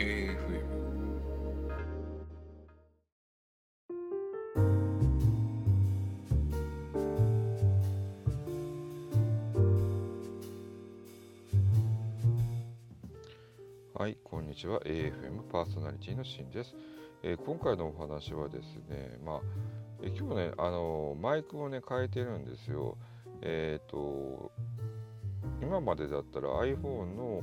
AFM はいこんにちは。AFM パーソナリティのしんです、えー、今回のお話はですねまあ、えー、今日ねあのー、マイクをね変えてるんですよ。えっ、ー、と今までだったら iPhone の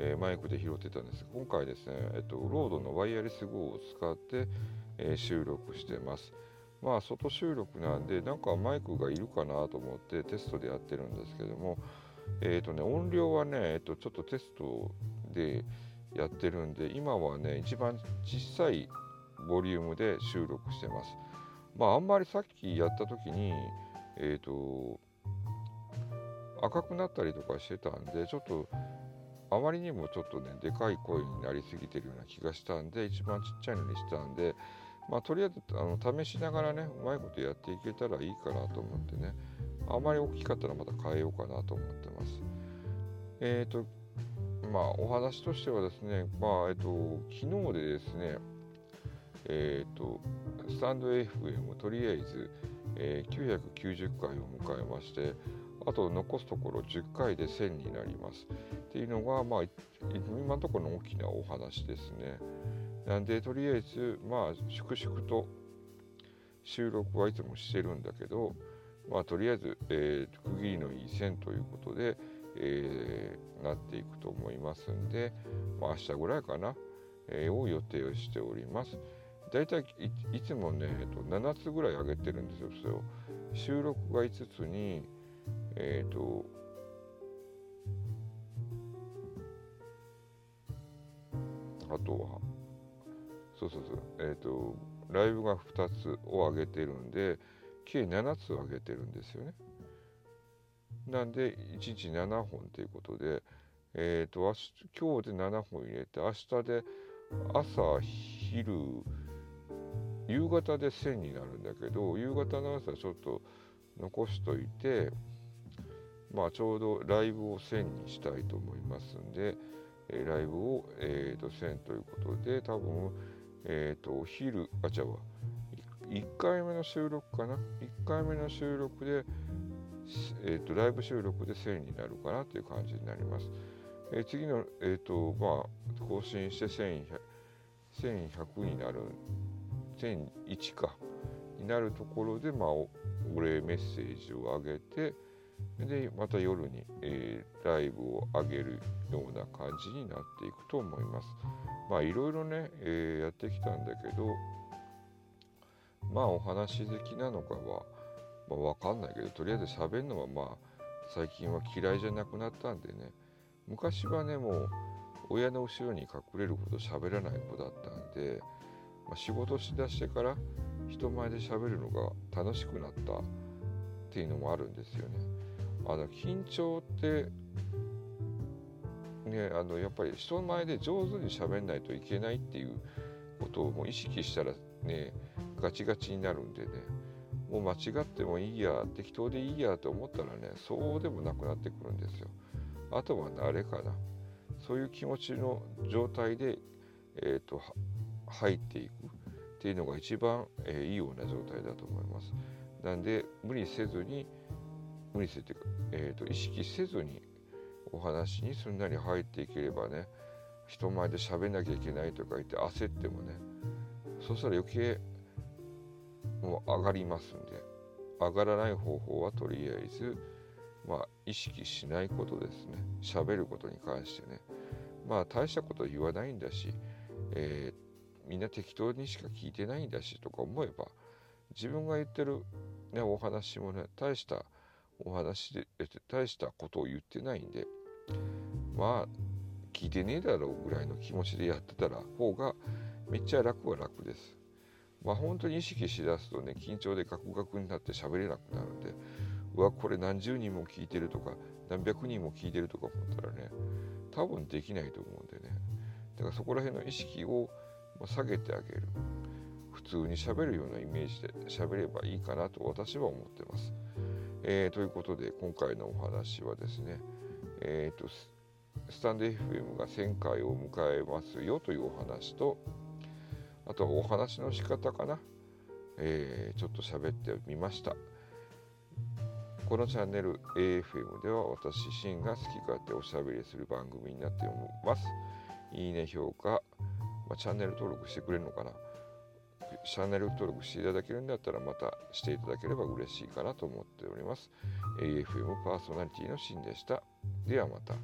えマイクで拾ってたんです今回ですね、えっと、ロードのワイヤレス GO を使って、え収録してます。まあ、外収録なんで、なんかマイクがいるかなと思ってテストでやってるんですけども、えっ、とね、音量はね、えっと、ちょっとテストでやってるんで今はね一番小さいボリュームで収録してますまああんまりさっきやった時にえっ、ー、と赤くなったりとかしてたんでちょっとあまりにもちょっとねでかい声になりすぎてるような気がしたんで一番ちっちゃいのにしたんでまあとりあえずあの試しながらねうまいことやっていけたらいいかなと思ってねあまり大きかったらまた変えようかなと思ってます。えっ、ー、とまあ、お話としてはですね、まあえっと、昨日でですね、えっと、スタンド FM とりあえず、えー、990回を迎えまして、あと残すところ10回で1000になります。っていうのが、まあ、今のところの大きなお話ですね。なんで、とりあえず、まあ、粛々と収録はいつもしてるんだけど、まあ、とりあえず、えー、区切りのいい線ということで、えー、なっていくと思いますんで、まあ、明日ぐらいかな、えー、を予定をしております。だいたいいつもね、えっと、7つぐらい上げてるんですよ、収録が5つに、えっ、ー、と、あとは、そうそうそう、えっ、ー、と、ライブが2つを上げてるんで、計7つ上げてるんですよね。なんで1日7本ということで、えーと、今日で7本入れて明日で朝昼夕方で1000になるんだけど夕方の朝ちょっと残しといてまあちょうどライブを1000にしたいと思いますんで、えー、ライブを、えーと、1000ということで多分えっ、ー、とお昼あ違うわ1回目の収録かな？1回目の収録でえーと、ライブ収録で1000になるかなという感じになります。えー、次の、えーとまあ、更新して1100 1100になる1001かになるところで、まあ、お礼メッセージを上げてでまた夜に、えー、ライブを上げるような感じになっていくと思います。まあいろいろね、えー、やってきたんだけどまあお話好きなのかはまあ、分かんないけどとりあえず喋るのはまあ最近は嫌いじゃなくなったんでね昔はねもう親の後ろに隠れるほど喋らない子だったんで、まあ、仕事しだしてから人前で喋るのが楽しくなったっていうのもあるんですよね。あの緊張ってねあのやっぱり人前で上手に喋んないといけないっていうことをもう意識したらねガチガチになるんでねもう間違ってもいいや適当でいいやと思ったらねそうでもなくなってくるんですよ。あとは慣れかな。そういう気持ちの状態で、えーと、入っていくっていうのが一番、えー、いいような状態だと思います。なんで無理せずに無理せず、えーと、意識せずにお話にすんなり入っていければね人前で喋んなきゃいけないとか言って焦ってもねそうしたら余計もう上がりますんで上がらない方法はとりあえずまあ意識しないことですね。喋ることに関してね。まあ大したこと言わないんだし、えー、みんな適当にしか聞いてないんだしとか思えば自分が言ってる、ね、お話もね大したお話で大したことを言ってないんでまあ聞いてねえだろうぐらいの気持ちでやってたら方がめっちゃ楽は楽です。まあ本当に意識しだすとね緊張でガクガクになって喋れなくなるんでうわこれ何十人も聞いてるとか何百人も聞いてるとか思ったらね多分できないと思うんでねだからそこら辺の意識を下げてあげる普通に喋るようなイメージで喋ればいいかなと私は思ってます。えー、ということで今回のお話はですねえっ、ー、とスタンド FM が1000回を迎えますよというお話とあとはお話の仕方かな、えー、ちょっと喋ってみました。このチャンネル AFM では私シンが好き勝手おしゃべりする番組になっております。いいね評価、まあ、チャンネル登録してくれるのかな。チャンネル登録していただけるんだったらまたしていただければ嬉しいかなと思っております。AFM パーソナリティのシンでした。ではまた。